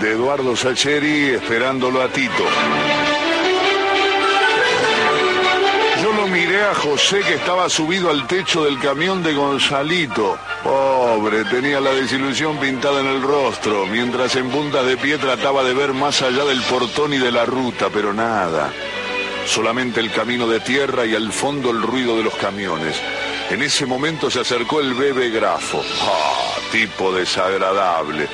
de Eduardo Sacheri esperándolo a Tito. Yo lo miré a José que estaba subido al techo del camión de Gonzalito. Pobre, tenía la desilusión pintada en el rostro, mientras en puntas de pie trataba de ver más allá del portón y de la ruta, pero nada. Solamente el camino de tierra y al fondo el ruido de los camiones. En ese momento se acercó el bebé grafo. ¡Ah! tipo desagradable.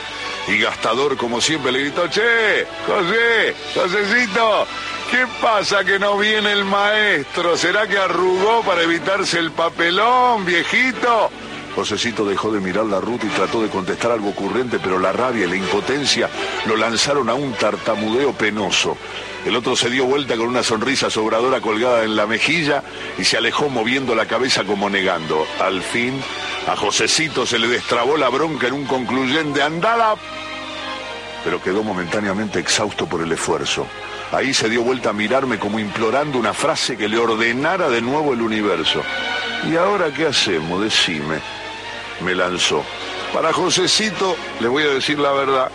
Y gastador, como siempre, le gritó, che, José, Josécito, ¿qué pasa que no viene el maestro? ¿Será que arrugó para evitarse el papelón, viejito? Josecito dejó de mirar la ruta y trató de contestar algo ocurrente, pero la rabia y la impotencia lo lanzaron a un tartamudeo penoso. El otro se dio vuelta con una sonrisa sobradora colgada en la mejilla y se alejó moviendo la cabeza como negando. Al fin, a Josecito se le destrabó la bronca en un concluyente andala, pero quedó momentáneamente exhausto por el esfuerzo. Ahí se dio vuelta a mirarme como implorando una frase que le ordenara de nuevo el universo. ¿Y ahora qué hacemos? Decime. Me lanzó. Para Josecito, le voy a decir la verdad,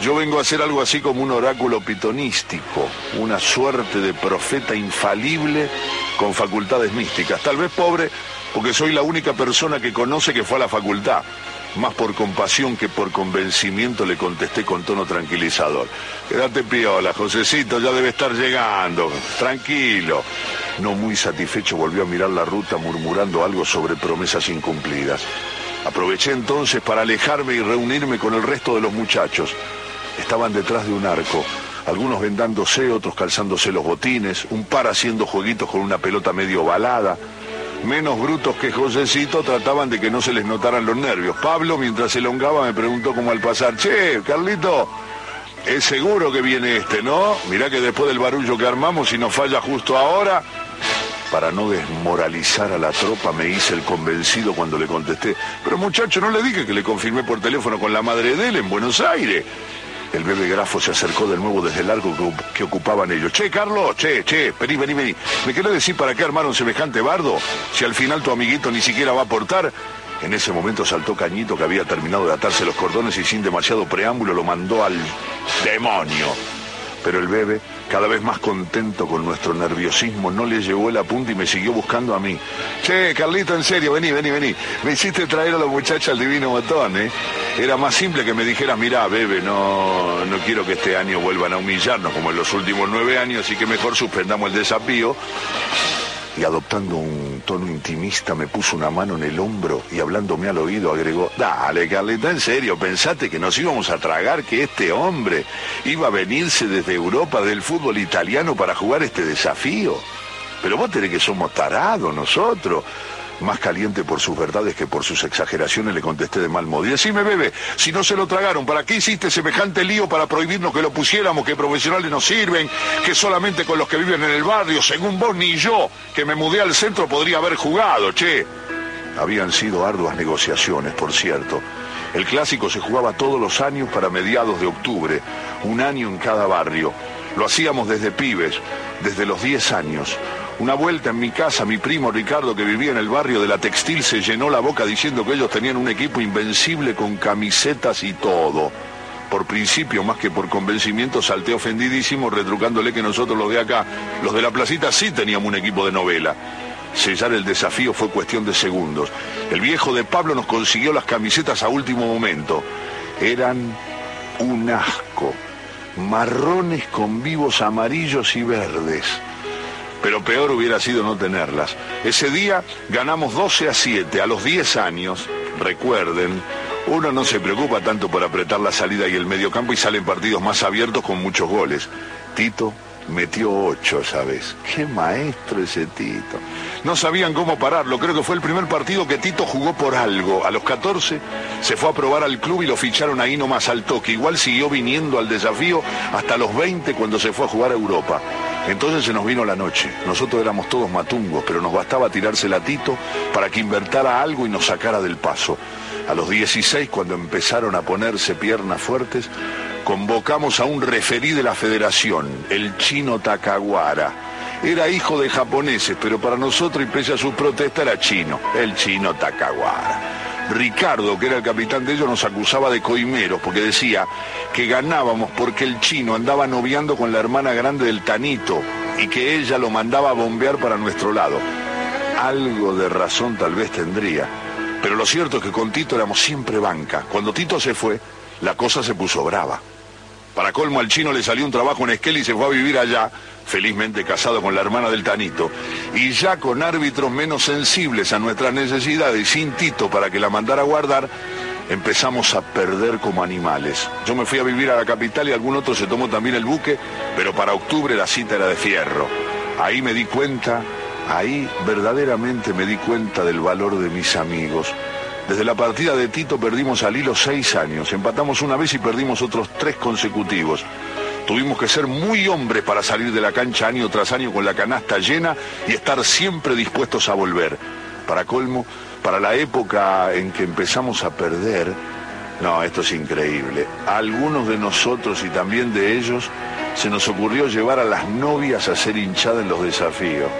yo vengo a hacer algo así como un oráculo pitonístico, una suerte de profeta infalible con facultades místicas. Tal vez pobre, porque soy la única persona que conoce que fue a la facultad. Más por compasión que por convencimiento le contesté con tono tranquilizador. Quédate piola, Josecito, ya debe estar llegando. Tranquilo. No muy satisfecho volvió a mirar la ruta murmurando algo sobre promesas incumplidas. Aproveché entonces para alejarme y reunirme con el resto de los muchachos estaban detrás de un arco, algunos vendándose, otros calzándose los botines, un par haciendo jueguitos con una pelota medio balada. Menos brutos que Josecito trataban de que no se les notaran los nervios. Pablo, mientras se elongaba, me preguntó como al pasar, che, Carlito, es seguro que viene este, ¿no? Mirá que después del barullo que armamos, si nos falla justo ahora, para no desmoralizar a la tropa me hice el convencido cuando le contesté, pero muchacho, no le dije que le confirmé por teléfono con la madre de él en Buenos Aires. El bebé grafo se acercó de nuevo desde el largo que, ocupaban ellos. Che, Carlos, che, che, vení, vení, vení. ¿Me querés decir para qué armaron semejante bardo? Si al final tu amiguito ni siquiera va a aportar. En ese momento saltó Cañito que había terminado de atarse los cordones y sin demasiado preámbulo lo mandó al demonio. Pero el bebé cada vez más contento con nuestro nerviosismo, no le llevó el apunte y me siguió buscando a mí. Che, Carlito, en serio, vení, vení, vení. Me hiciste traer a la muchacha al divino botón, ¿eh? Era más simple que me dijeras, mirá, bebé, no, no quiero que este año vuelvan a humillarnos como en los últimos nueve años, así que mejor suspendamos el desafío y adoptando un tono intimista me puso una mano en el hombro y hablándome al oído agregó, dale Carlita, en serio, pensate que nos íbamos a tragar que este hombre iba a venirse desde Europa del fútbol italiano para jugar este desafío. Pero vos tenés que somos tarados nosotros más caliente por sus verdades que por sus exageraciones, le contesté de mal modo. Y decime, bebé, si no se lo tragaron, ¿para qué hiciste semejante lío para prohibirnos que lo pusiéramos, que profesionales no sirven, que solamente con los que viven en el barrio, según vos ni yo, que me mudé al centro, podría haber jugado, che? Habían sido arduas negociaciones, por cierto. El clásico se jugaba todos los años para mediados de octubre, un año en cada barrio. Lo hacíamos desde pibes, desde los 10 años. Una vuelta en mi casa, mi primo Ricardo, que vivía en el barrio de la Textil, se llenó la boca diciendo que ellos tenían un equipo invencible con camisetas y todo. Por principio, más que por convencimiento, salté ofendidísimo, retrucándole que nosotros los de acá, los de la placita, sí teníamos un equipo de novela. Sellar el desafío fue cuestión de segundos. El viejo de Pablo nos consiguió las camisetas a último momento. Eran un asco. Marrones con vivos amarillos y verdes pero peor hubiera sido no tenerlas. Ese día ganamos 12 a 7 a los 10 años, recuerden, uno no se preocupa tanto por apretar la salida y el mediocampo y salen partidos más abiertos con muchos goles. Tito metió 8, ¿sabes? Qué maestro ese Tito. No sabían cómo pararlo, creo que fue el primer partido que Tito jugó por algo. A los 14 se fue a probar al club y lo ficharon ahí nomás al toque. Igual siguió viniendo al desafío hasta los 20 cuando se fue a jugar a Europa. Entonces se nos vino la noche. Nosotros éramos todos matungos, pero nos bastaba tirarse a Tito para que invertara algo y nos sacara del paso. A los 16, cuando empezaron a ponerse piernas fuertes, convocamos a un referí de la federación, el chino Takawara. Era hijo de japoneses, pero para nosotros, y pese a su protesta, era chino, el chino Takawara. Ricardo, que era el capitán de ellos, nos acusaba de coimeros porque decía que ganábamos porque el chino andaba noviando con la hermana grande del Tanito y que ella lo mandaba a bombear para nuestro lado. Algo de razón tal vez tendría. Pero lo cierto es que con Tito éramos siempre banca. Cuando Tito se fue, la cosa se puso brava. Para colmo al chino le salió un trabajo en Esquel y se fue a vivir allá, felizmente casado con la hermana del Tanito, y ya con árbitros menos sensibles a nuestras necesidades y sin Tito para que la mandara a guardar, empezamos a perder como animales. Yo me fui a vivir a la capital y algún otro se tomó también el buque, pero para octubre la cita era de fierro. Ahí me di cuenta, ahí verdaderamente me di cuenta del valor de mis amigos desde la partida de Tito perdimos al hilo seis años, empatamos una vez y perdimos otros tres consecutivos. Tuvimos que ser muy hombres para salir de la cancha año tras año con la canasta llena y estar siempre dispuestos a volver. Para colmo, para la época en que empezamos a perder, no, esto es increíble. A algunos de nosotros y también de ellos se nos ocurrió llevar a las novias a ser hinchadas en los desafíos.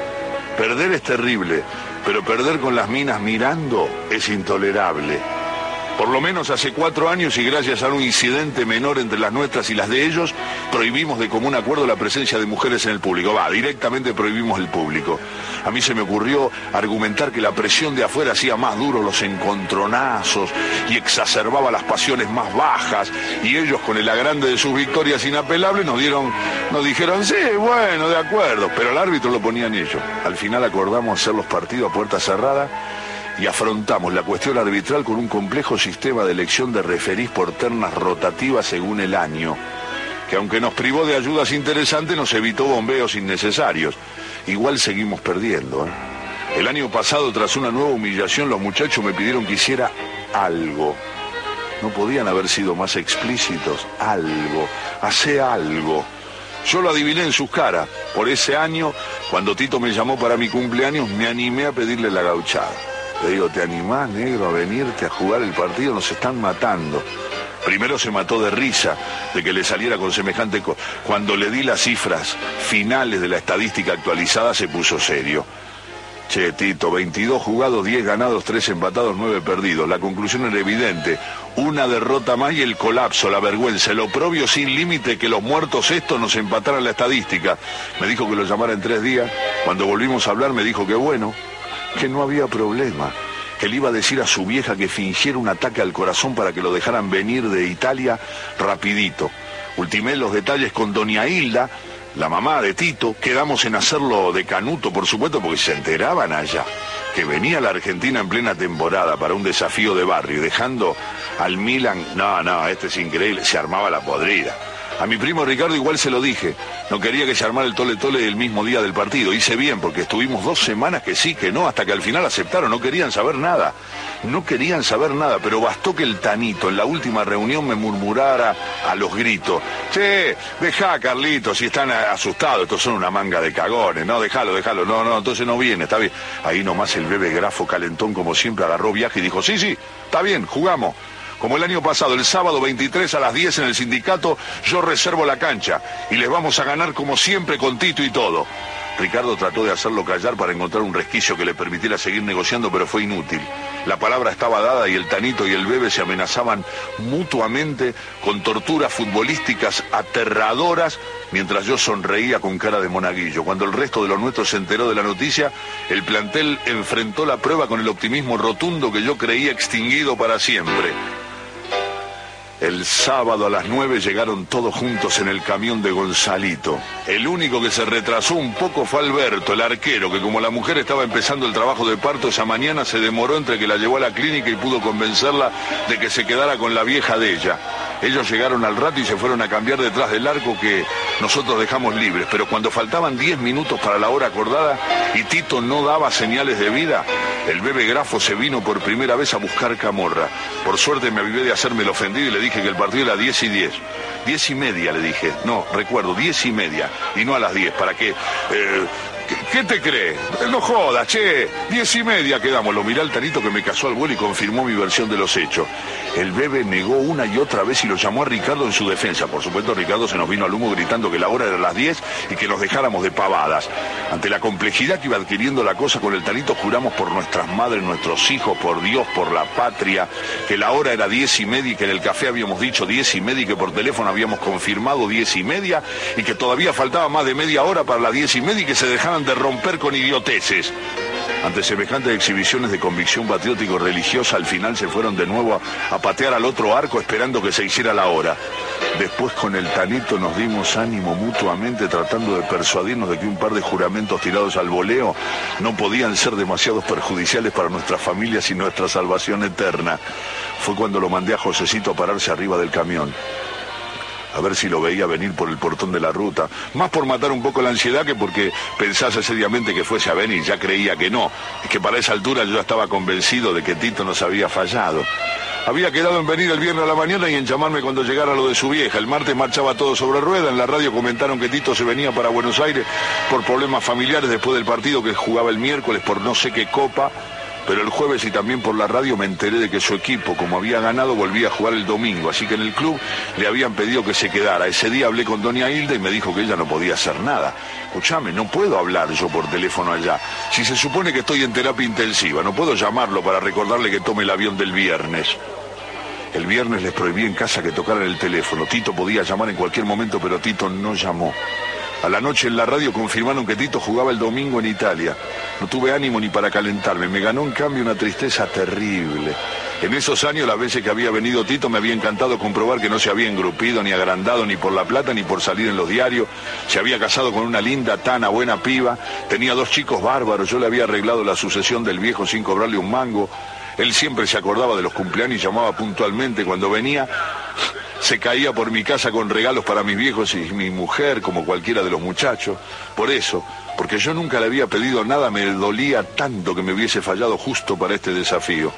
Perder es terrible, pero perder con las minas mirando es intolerable. Por lo menos hace cuatro años y gracias a un incidente menor entre las nuestras y las de ellos, prohibimos de común acuerdo la presencia de mujeres en el público. Va, directamente prohibimos el público. A mí se me ocurrió argumentar que la presión de afuera hacía más duros los encontronazos y exacerbaba las pasiones más bajas. Y ellos, con el agrande de sus victorias inapelables, nos dieron, nos dijeron, sí, bueno, de acuerdo. Pero al árbitro lo ponían ellos. Al final acordamos hacer los partidos a puerta cerrada y afrontamos la cuestión arbitral con un complejo sistema de elección de referís por ternas rotativas según el año, que aunque nos privó de ayudas interesantes, nos evitó bombeos innecesarios. Igual seguimos perdiendo. ¿eh? El año pasado, tras una nueva humillación, los muchachos me pidieron que hiciera algo. No podían haber sido más explícitos. Algo. Hace algo. Yo lo adiviné en sus caras. Por ese año, cuando Tito me llamó para mi cumpleaños, me animé a pedirle la gauchada. Le digo, ¿te animás, negro, a venirte a jugar el partido? Nos están matando. Primero se mató de risa de que le saliera con semejante... Cuando le di las cifras finales de la estadística actualizada se puso serio. Che, Tito, 22 jugados, 10 ganados, 3 empatados, 9 perdidos. La conclusión era evidente. Una derrota más y el colapso, la vergüenza, el oprobio sin límite que los muertos estos nos empataran la estadística. Me dijo que lo llamara en tres días. Cuando volvimos a hablar me dijo que bueno, que no había problema, que le iba a decir a su vieja que fingiera un ataque al corazón para que lo dejaran venir de Italia rapidito. Ultimé los detalles con doña Hilda, la mamá de Tito, quedamos en hacerlo de canuto, por supuesto, porque se enteraban allá que venía la Argentina en plena temporada para un desafío de barrio, dejando al Milan, no, no, este es increíble, se armaba la podrida. A mi primo Ricardo igual se lo dije. No quería que se armara el tole tole el mismo día del partido. Hice bien porque estuvimos dos semanas que sí, que no, hasta que al final aceptaron. No querían saber nada. No querían saber nada, pero bastó que el Tanito en la última reunión me murmurara a los gritos. Che, deja Carlito, si están asustados, estos son una manga de cagones. No, déjalo, déjalo. No, no, entonces no viene, está bien. Ahí nomás el bebé grafo calentón como siempre agarró viaje y dijo, sí, sí, está bien, jugamos. Como el año pasado, el sábado 23 a las 10 en el sindicato, yo reservo la cancha y les vamos a ganar como siempre con Tito y todo. Ricardo trató de hacerlo callar para encontrar un resquicio que le permitiera seguir negociando, pero fue inútil. La palabra estaba dada y el Tanito y el Bebe se amenazaban mutuamente con torturas futbolísticas aterradoras mientras yo sonreía con cara de monaguillo. Cuando el resto de los nuestros se enteró de la noticia, el plantel enfrentó la prueba con el optimismo rotundo que yo creía extinguido para siempre. El sábado a las nueve llegaron todos juntos en el camión de Gonzalito. El único que se retrasó un poco fue Alberto, el arquero, que como la mujer estaba empezando el trabajo de parto esa mañana, se demoró entre que la llevó a la clínica y pudo convencerla de que se quedara con la vieja de ella. Ellos llegaron al rato y se fueron a cambiar detrás del arco que nosotros dejamos libres, pero cuando faltaban diez minutos para la hora acordada y Tito no daba señales de vida, el bebé grafo se vino por primera vez a buscar camorra. Por suerte me avivé de hacerme el ofendido y le dije que el partido era 10 y 10. 10 y media le dije. No, recuerdo, 10 y media. Y no a las 10, para que... Eh, ¿Qué, te crees? No jodas, che. Diez y media quedamos. Lo mirá el Tanito que me casó al vuelo y confirmó mi versión de los hechos. El bebé negó una y otra vez y lo llamó a Ricardo en su defensa. Por supuesto, Ricardo se nos vino al humo gritando que la hora era las 10 y que nos dejáramos de pavadas. Ante la complejidad que iba adquiriendo la cosa con el Tanito, juramos por nuestras madres, nuestros hijos, por Dios, por la patria, que la hora era diez y media y que en el café habíamos dicho diez y media y que por teléfono habíamos confirmado diez y media y que todavía faltaba más de media hora para las diez y media y que se dejaran de romper con idioteces. Ante semejantes exhibiciones de convicción patriótico-religiosa, al final se fueron de nuevo a, patear al otro arco esperando que se hiciera la hora. Después con el tanito nos dimos ánimo mutuamente tratando de persuadirnos de que un par de juramentos tirados al voleo no podían ser demasiado perjudiciales para nuestras familias y nuestra salvación eterna. Fue cuando lo mandé a Josecito a pararse arriba del camión a ver si lo veía venir por el portón de la ruta. Más por matar un poco la ansiedad que porque pensase seriamente que fuese a venir. Ya creía que no. Es que para esa altura yo estaba convencido de que Tito nos había fallado. Había quedado en venir el viernes a la mañana y en llamarme cuando llegara lo de su vieja. El martes marchaba todo sobre rueda. En la radio comentaron que Tito se venía para Buenos Aires por problemas familiares después del partido que jugaba el miércoles por no sé qué copa pero el jueves y también por la radio me enteré de que su equipo, como había ganado, volvía a jugar el domingo, así que en el club le habían pedido que se quedara. Ese día hablé con doña Hilda y me dijo que ella no podía hacer nada. Escúchame, no puedo hablar yo por teléfono allá. Si se supone que estoy en terapia intensiva, no puedo llamarlo para recordarle que tome el avión del viernes. El viernes les prohibí en casa que tocaran el teléfono. Tito podía llamar en cualquier momento, pero Tito no llamó. A la noche en la radio confirmaron que Tito jugaba el domingo en Italia. No tuve ánimo ni para calentarme. Me ganó en cambio una tristeza terrible. En esos años, las veces que había venido Tito, me había encantado comprobar que no se había engrupido ni agrandado ni por la plata ni por salir en los diarios. Se había casado con una linda, tana, buena piba. Tenía dos chicos bárbaros. Yo le había arreglado la sucesión del viejo sin cobrarle un mango. Él siempre se acordaba de los cumpleaños y llamaba puntualmente cuando venía se caía por mi casa con regalos para mis viejos y mi mujer, como cualquiera de los muchachos. Por eso, porque yo nunca le había pedido nada, me dolía tanto que me hubiese fallado justo para este desafío.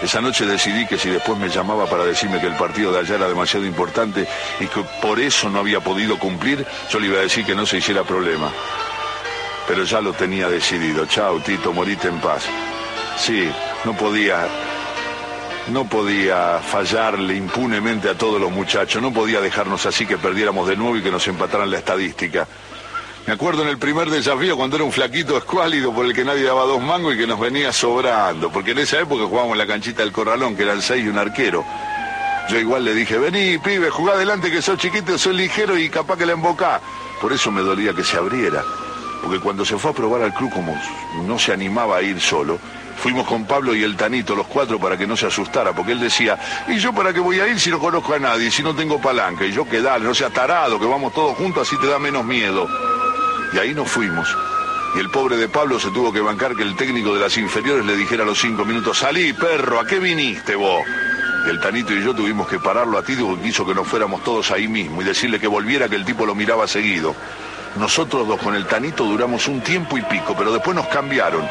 Esa noche decidí que si después me llamaba para decirme que el partido de allá era demasiado importante y que por eso no había podido cumplir, yo le iba a decir que no se hiciera problema. Pero ya lo tenía decidido. Chao, Tito, morite en paz. Sí, no podía no podía fallarle impunemente a todos los muchachos, no podía dejarnos así que perdiéramos de nuevo y que nos empataran la estadística. Me acuerdo en el primer desafío cuando era un flaquito escuálido por el que nadie daba dos mangos y que nos venía sobrando, porque en esa época jugábamos en la canchita del corralón, que eran seis y un arquero. Yo igual le dije, vení, pibe, jugá adelante que sos chiquito, sos ligero y capaz que la embocá. Por eso me dolía que se abriera. Porque cuando se fue a probar al club como no se animaba a ir solo, fuimos con Pablo y el Tanito, los cuatro, para que no se asustara, porque él decía, ¿y yo para qué voy a ir si no conozco a nadie, si no tengo palanca? Y yo, que dale, no sea tarado, que vamos todos juntos, así te da menos miedo. Y ahí nos fuimos. Y el pobre de Pablo se tuvo que bancar que el técnico de las inferiores le dijera a los cinco minutos, salí, perro, ¿a qué viniste vos? El Tanito y yo tuvimos que pararlo a ti porque quiso que nos fuéramos todos ahí mismo y decirle que volviera que el tipo lo miraba seguido. Nosotros dos con el Tanito duramos un tiempo y pico, pero después nos cambiaron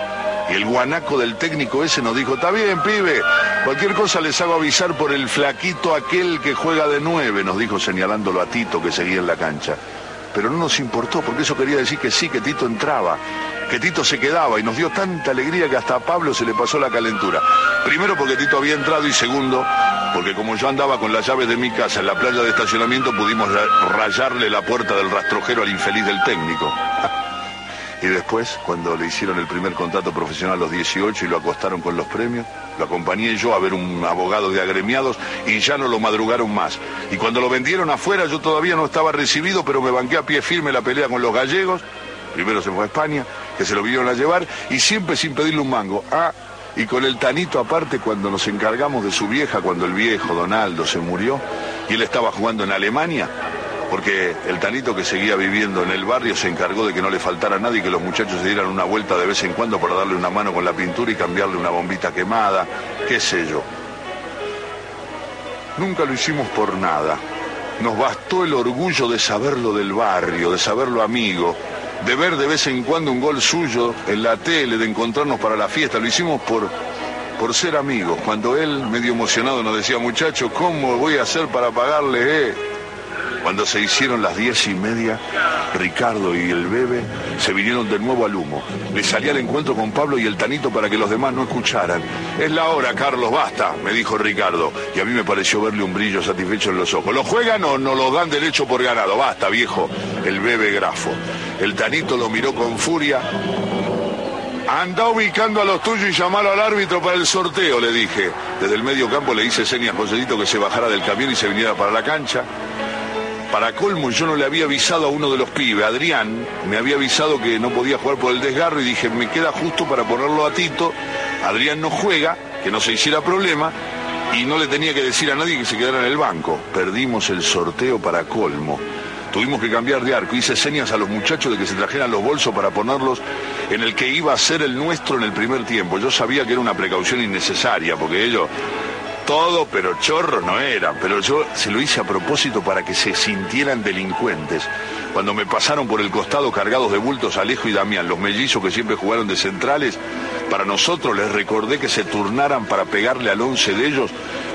y el guanaco del técnico ese nos dijo, está bien, pibe, cualquier cosa les hago avisar por el flaquito aquel que juega de nueve, nos dijo señalándolo a Tito que seguía en la cancha. Pero no nos importó, porque eso quería decir que sí, que Tito entraba, que Tito se quedaba y nos dio tanta alegría que hasta a Pablo se le pasó la calentura. Primero porque Tito había entrado y segundo porque como yo andaba con las llaves de mi casa en la playa de estacionamiento pudimos rayarle la puerta del rastrojero al infeliz del técnico. Y después, cuando le hicieron el primer contrato profesional a los 18 y lo acostaron con los premios, lo acompañé yo a ver un abogado de agremiados y ya no lo madrugaron más. Y cuando lo vendieron afuera yo todavía no estaba recibido, pero me banqué a pie firme la pelea con los gallegos. Primero se fue a España, que se lo vinieron a llevar, y siempre sin pedirle un mango. Ah, y con el Tanito aparte, cuando nos encargamos de su vieja, cuando el viejo Donaldo se murió, y él estaba jugando en Alemania, porque el Tanito que seguía viviendo en el barrio se encargó de que no le faltara nada y que los muchachos se dieran una vuelta de vez en cuando para darle una mano con la pintura y cambiarle una bombita quemada, qué sé yo. Nunca lo hicimos por nada. Nos bastó el orgullo de saberlo del barrio, de saberlo amigo, de ver de vez en cuando un gol suyo en la tele, de encontrarnos para la fiesta. Lo hicimos por, por ser amigos. Cuando él, medio emocionado, nos decía, muchachos, ¿cómo voy a hacer para pagarle? Eh? Cuando se hicieron las diez y media, Ricardo y el bebé se vinieron de nuevo al humo. Le salí al encuentro con Pablo y el Tanito para que los demás no escucharan. Es la hora, Carlos, basta, me dijo Ricardo. Y a mí me pareció verle un brillo satisfecho en los ojos. ¿Lo juegan o no lo dan derecho por ganado? Basta, viejo. El bebé grafo. El Tanito lo miró con furia Anda ubicando a los tuyos y llamalo al árbitro para el sorteo, le dije. Desde el medio campo le hice señas a Joselito que se bajara del camión y se viniera para la cancha. Para colmo, yo no le había avisado a uno de los pibes, Adrián, me había avisado que no podía jugar por el desgarro y dije, me queda justo para ponerlo a Tito. Adrián no juega, que no se hiciera problema, y no le tenía que decir a nadie que se quedara en el banco. Perdimos el sorteo para colmo. Tuvimos que cambiar de arco. Hice señas a los muchachos de que se trajeran los bolsos para ponerlos en el que iba a ser el nuestro en el primer tiempo. Yo sabía que era una precaución innecesaria, porque ellos todo, pero chorros no eran. Pero yo se lo hice a propósito para que se sintieran delincuentes. Cuando me pasaron por el costado cargados de bultos Alejo y Damián, los mellizos que siempre jugaron de centrales, para nosotros les recordé que se turnaran para pegarle al once de ellos,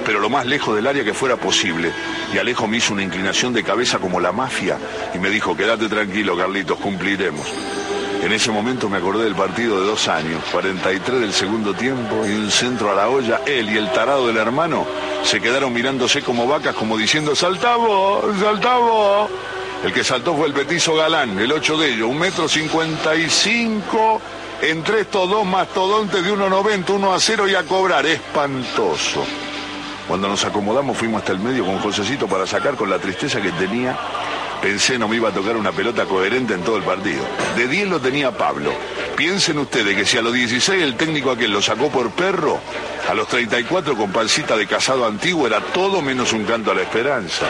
pero lo más lejos del área que fuera posible. Y Alejo me hizo una inclinación de cabeza como la mafia y me dijo, quédate tranquilo, Carlitos, cumpliremos. En ese momento me acordé del partido de dos años, 43 del segundo tiempo y un centro a la olla. Él y el tarado del hermano se quedaron mirándose como vacas, como diciendo, saltamos, saltamos. El que saltó fue el petizo Galán, el ocho de ellos, un metro cincuenta y cinco, entre estos dos mastodontes de 1,90, 1 a 0 y a cobrar. Espantoso. Cuando nos acomodamos fuimos hasta el medio con Josecito para sacar con la tristeza que tenía Pensé no me iba a tocar una pelota coherente en todo el partido. De 10 lo tenía Pablo. Piensen ustedes que si a los 16 el técnico aquel lo sacó por perro, a los 34 con pancita de casado antiguo era todo menos un canto a la esperanza.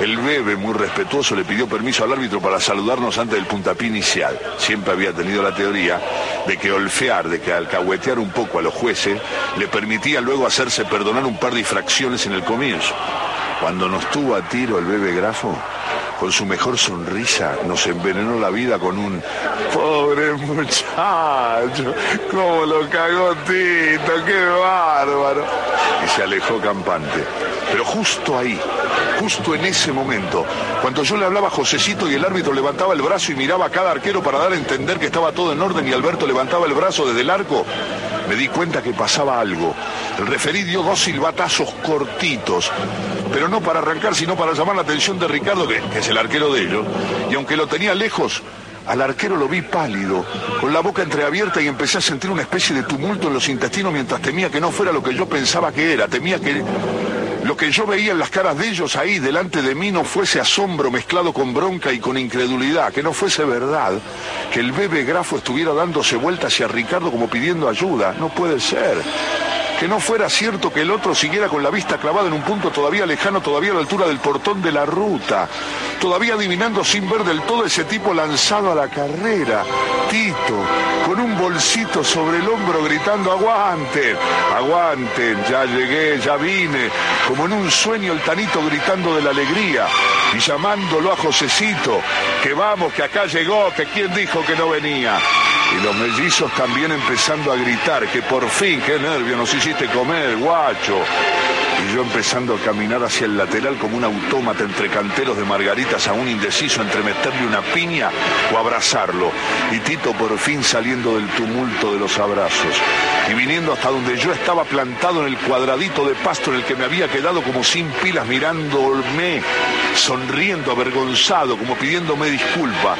El bebé, muy respetuoso, le pidió permiso al árbitro para saludarnos antes del puntapié inicial. Siempre había tenido la teoría de que olfear, de que alcahuetear un poco a los jueces, le permitía luego hacerse perdonar un par de infracciones en el comienzo. Cuando nos tuvo a tiro el bebé grafo, con su mejor sonrisa, nos envenenó la vida con un pobre muchacho, cómo lo cagó Tito, qué bárbaro. Y se alejó campante. Pero justo ahí, justo en ese momento, cuando yo le hablaba a Josecito y el árbitro levantaba el brazo y miraba a cada arquero para dar a entender que estaba todo en orden y Alberto levantaba el brazo desde el arco, me di cuenta que pasaba algo. El referí dio dos silbatazos cortitos, pero no para arrancar, sino para llamar la atención de Ricardo, que, es el arquero de ellos, y aunque lo tenía lejos, al arquero lo vi pálido, con la boca entreabierta y empecé a sentir una especie de tumulto en los intestinos mientras temía que no fuera lo que yo pensaba que era, temía que lo que yo veía en las caras de ellos ahí delante de mí no fuese asombro mezclado con bronca y con incredulidad, que no fuese verdad, que el bebé grafo estuviera dándose vuelta hacia Ricardo como pidiendo ayuda, no puede ser que no fuera cierto que el otro siguiera con la vista clavada en un punto todavía lejano, todavía a la altura del portón de la ruta, todavía adivinando sin ver del todo ese tipo lanzado a la carrera, Tito, con un bolsito sobre el hombro gritando, aguanten, aguanten, ya llegué, ya vine, como en un sueño el tanito gritando de la alegría y llamándolo a Josecito, que vamos, que acá llegó, que quién dijo que no venía. Y los mellizos también empezando a gritar que por fin, qué nervio, nos hiciste comer, guacho. Y yo empezando a caminar hacia el lateral como un autómata entre canteros de margaritas, aún indeciso entre meterle una piña o abrazarlo. Y Tito por fin saliendo del tumulto de los abrazos. Y viniendo hasta donde yo estaba plantado en el cuadradito de pasto en el que me había quedado como sin pilas mirándome, sonriendo, avergonzado, como pidiéndome disculpa.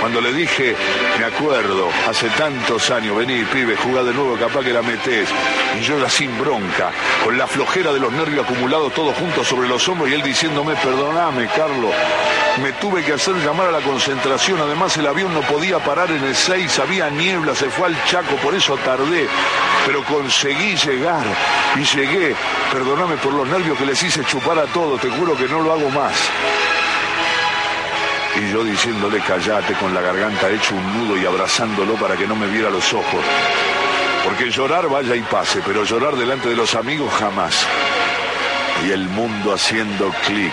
Cuando le dije, me acuerdo, hace tantos años, vení, pibe, jugá de nuevo, capaz que la metés. Y yo la sin bronca, con la flojera de los nervios acumulados todos juntos sobre los hombros y él diciéndome, perdoname, Carlos, me tuve que hacer llamar a la concentración, además el avión no podía parar en el 6, había niebla, se fue al Chaco, por eso tardé, pero conseguí llegar y llegué, perdoname por los nervios que les hice chupar a todos, te juro que no lo hago más y yo diciéndole callate con la garganta hecho un nudo y abrazándolo para que no me viera los ojos. Porque llorar vaya y pase, pero llorar delante de los amigos jamás. Y el mundo haciendo clic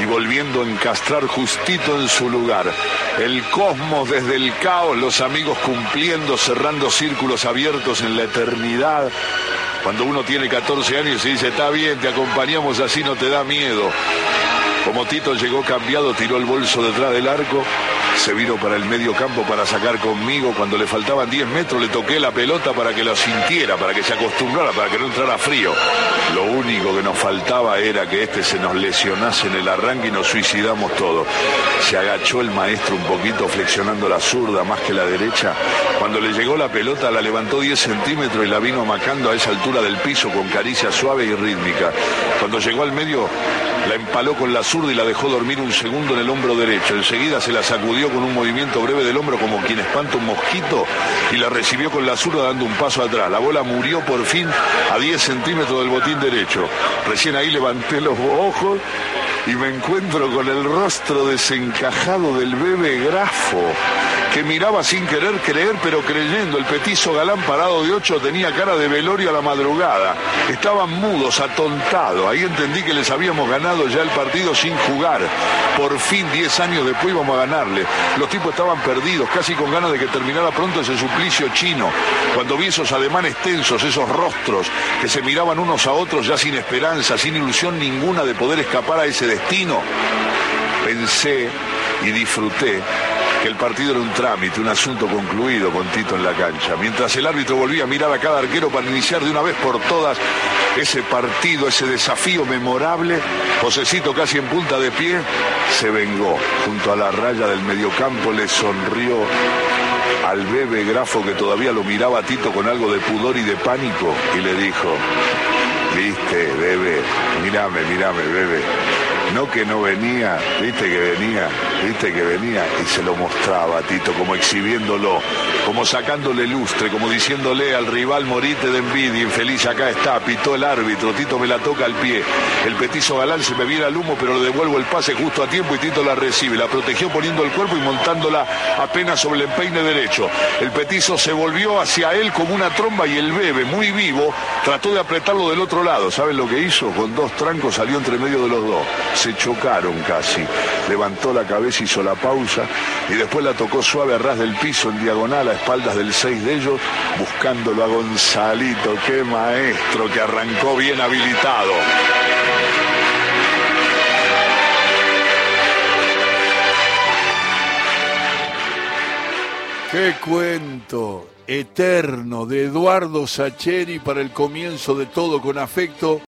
y volviendo a encastrar justito en su lugar. El cosmos desde el caos, los amigos cumpliendo, cerrando círculos abiertos en la eternidad. Cuando uno tiene 14 años y dice, está bien, te acompañamos así, no te da miedo Como Tito llegó cambiado, tiró el bolso detrás del arco, se vino para el medio campo para sacar conmigo. Cuando le faltaban 10 metros, le toqué la pelota para que lo sintiera, para que se acostumbrara, para que no entrara frío. Lo único que nos faltaba era que este se nos lesionase en el arranque y nos suicidamos todos. Se agachó el maestro un poquito, flexionando la zurda más que la derecha. Cuando le llegó la pelota, la levantó 10 centímetros y la vino macando a esa altura del piso con caricia suave y rítmica. Cuando llegó al medio, la empaló con la zurda y la dejó dormir un segundo en el hombro derecho. Enseguida se la sacudió con un movimiento breve del hombro como quien espanta un mosquito y la recibió con la zurda dando un paso atrás. La bola murió por fin a 10 centímetros del botín derecho. Recién ahí levanté los ojos y me encuentro con el rostro desencajado del bebé grafo que miraba sin querer creer, pero creyendo. El petizo galán parado de ocho tenía cara de velorio a la madrugada. Estaban mudos, atontados. Ahí entendí que les habíamos ganado ya el partido sin jugar. Por fin, diez años después íbamos a ganarle. Los tipos estaban perdidos, casi con ganas de que terminara pronto ese suplicio chino. Cuando vi esos ademanes tensos, esos rostros que se miraban unos a otros ya sin esperanza, sin ilusión ninguna de poder escapar a ese destino, pensé y disfruté que el partido era un trámite, un asunto concluido con Tito en la cancha. Mientras el árbitro volvía a mirar a cada arquero para iniciar de una vez por todas ese partido, ese desafío memorable, Josecito casi en punta de pie se vengó. Junto a la raya del mediocampo le sonrió al bebé grafo que todavía lo miraba a Tito con algo de pudor y de pánico y le dijo, viste, bebé, mírame, mírame, bebé no que no venía, viste que venía, viste que venía y se lo mostraba a Tito como exhibiéndolo, como sacándole lustre, como diciéndole al rival morite de envidia, infeliz, acá está, pitó el árbitro, Tito me la toca al pie, el petizo galán se me viene al humo pero le devuelvo el pase justo a tiempo y Tito la recibe, la protegió poniendo el cuerpo y montándola apenas sobre el empeine derecho. El petizo se volvió hacia él como una tromba y el bebe, muy vivo, trató de apretarlo del otro lado. ¿Saben lo que hizo? Con dos trancos salió entre medio de los dos se chocaron casi. Levantó la cabeza, hizo la pausa y después la tocó suave a ras del piso en diagonal a espaldas del seis de ellos, buscándolo a Gonzalito, qué maestro que arrancó bien habilitado. Qué cuento eterno de Eduardo Sacheri para el comienzo de todo con afecto